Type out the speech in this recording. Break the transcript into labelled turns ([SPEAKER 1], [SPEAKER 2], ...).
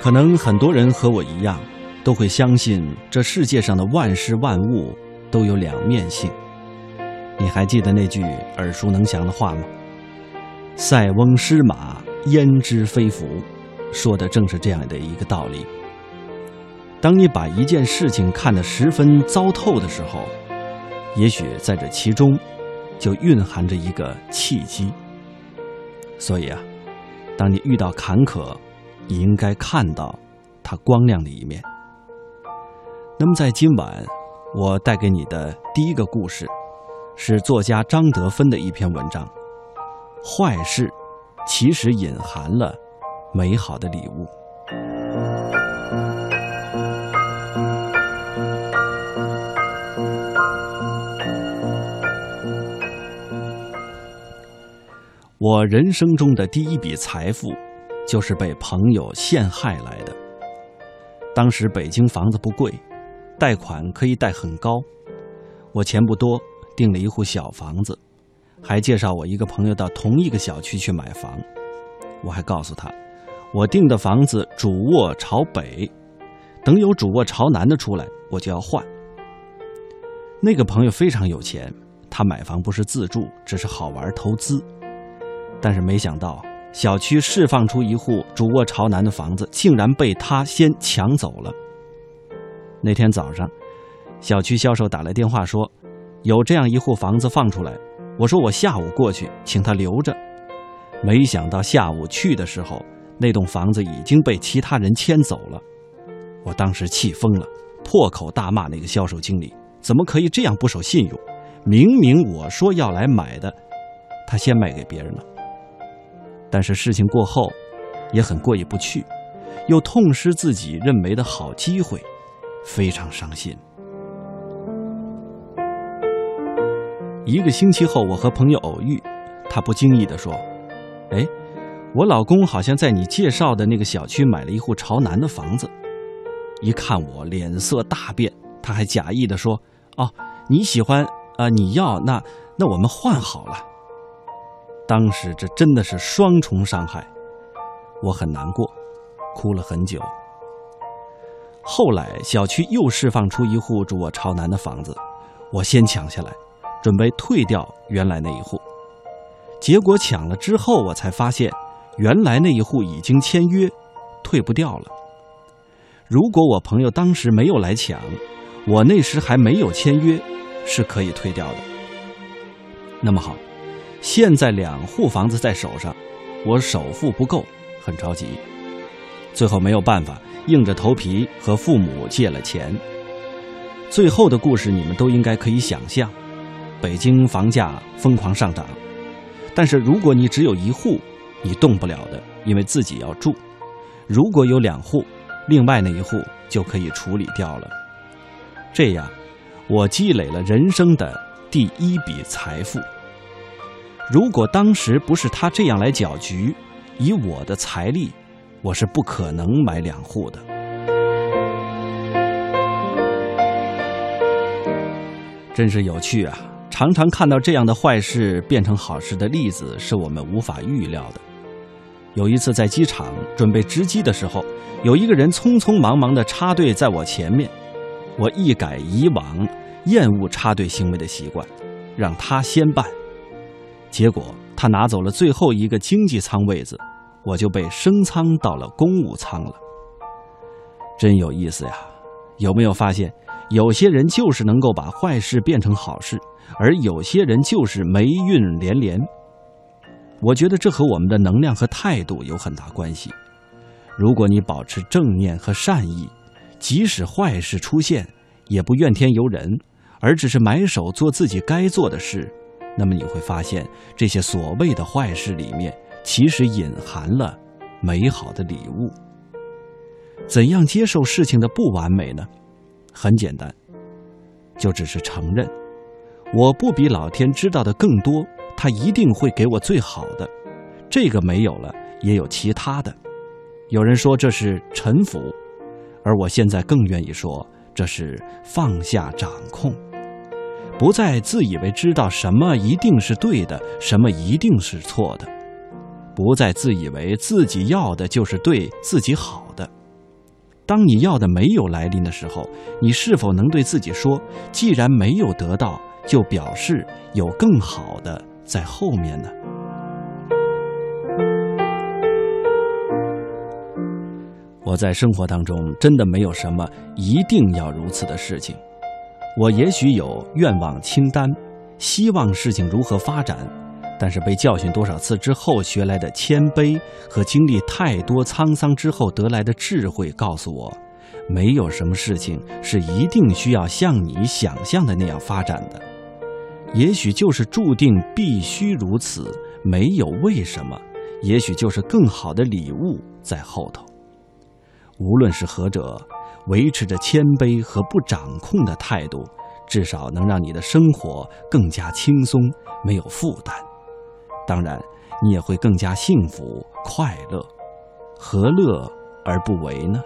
[SPEAKER 1] 可能很多人和我一样，都会相信这世界上的万事万物都有两面性。你还记得那句耳熟能详的话吗？“塞翁失马，焉知非福。”说的正是这样的一个道理。当你把一件事情看得十分糟透的时候，也许在这其中，就蕴含着一个契机。所以啊，当你遇到坎坷，你应该看到它光亮的一面。那么，在今晚我带给你的第一个故事，是作家张德芬的一篇文章。坏事其实隐含了美好的礼物。我人生中的第一笔财富，就是被朋友陷害来的。当时北京房子不贵，贷款可以贷很高，我钱不多，订了一户小房子，还介绍我一个朋友到同一个小区去买房。我还告诉他，我订的房子主卧朝北，等有主卧朝南的出来，我就要换。那个朋友非常有钱，他买房不是自住，只是好玩投资。但是没想到，小区释放出一户主卧朝南的房子，竟然被他先抢走了。那天早上，小区销售打来电话说，有这样一户房子放出来。我说我下午过去，请他留着。没想到下午去的时候，那栋房子已经被其他人迁走了。我当时气疯了，破口大骂那个销售经理，怎么可以这样不守信用？明明我说要来买的，他先卖给别人了。但是事情过后，也很过意不去，又痛失自己认为的好机会，非常伤心。一个星期后，我和朋友偶遇，他不经意地说：“哎，我老公好像在你介绍的那个小区买了一户朝南的房子。”一看我脸色大变，他还假意地说：“哦，你喜欢啊？你要那那我们换好了。”当时这真的是双重伤害，我很难过，哭了很久。后来小区又释放出一户主卧朝南的房子，我先抢下来，准备退掉原来那一户。结果抢了之后，我才发现原来那一户已经签约，退不掉了。如果我朋友当时没有来抢，我那时还没有签约，是可以退掉的。那么好。现在两户房子在手上，我首付不够，很着急。最后没有办法，硬着头皮和父母借了钱。最后的故事你们都应该可以想象：北京房价疯狂上涨。但是如果你只有一户，你动不了的，因为自己要住；如果有两户，另外那一户就可以处理掉了。这样，我积累了人生的第一笔财富。如果当时不是他这样来搅局，以我的财力，我是不可能买两户的。真是有趣啊！常常看到这样的坏事变成好事的例子，是我们无法预料的。有一次在机场准备值机的时候，有一个人匆匆忙忙的插队在我前面，我一改以往厌恶插队行为的习惯，让他先办。结果他拿走了最后一个经济舱位子，我就被升舱到了公务舱了。真有意思呀！有没有发现，有些人就是能够把坏事变成好事，而有些人就是霉运连连。我觉得这和我们的能量和态度有很大关系。如果你保持正念和善意，即使坏事出现，也不怨天尤人，而只是埋首做自己该做的事。那么你会发现，这些所谓的坏事里面，其实隐含了美好的礼物。怎样接受事情的不完美呢？很简单，就只是承认，我不比老天知道的更多，他一定会给我最好的。这个没有了，也有其他的。有人说这是臣服，而我现在更愿意说，这是放下掌控。不再自以为知道什么一定是对的，什么一定是错的；不再自以为自己要的就是对自己好的，当你要的没有来临的时候，你是否能对自己说：既然没有得到，就表示有更好的在后面呢？我在生活当中真的没有什么一定要如此的事情，我也许有愿望清单，希望事情如何发展。但是被教训多少次之后学来的谦卑和经历太多沧桑之后得来的智慧，告诉我，没有什么事情是一定需要像你想象的那样发展的，也许就是注定必须如此，没有为什么，也许就是更好的礼物在后头。无论是何者，维持着谦卑和不掌控的态度，至少能让你的生活更加轻松，没有负担。当然，你也会更加幸福快乐，何乐而不为呢？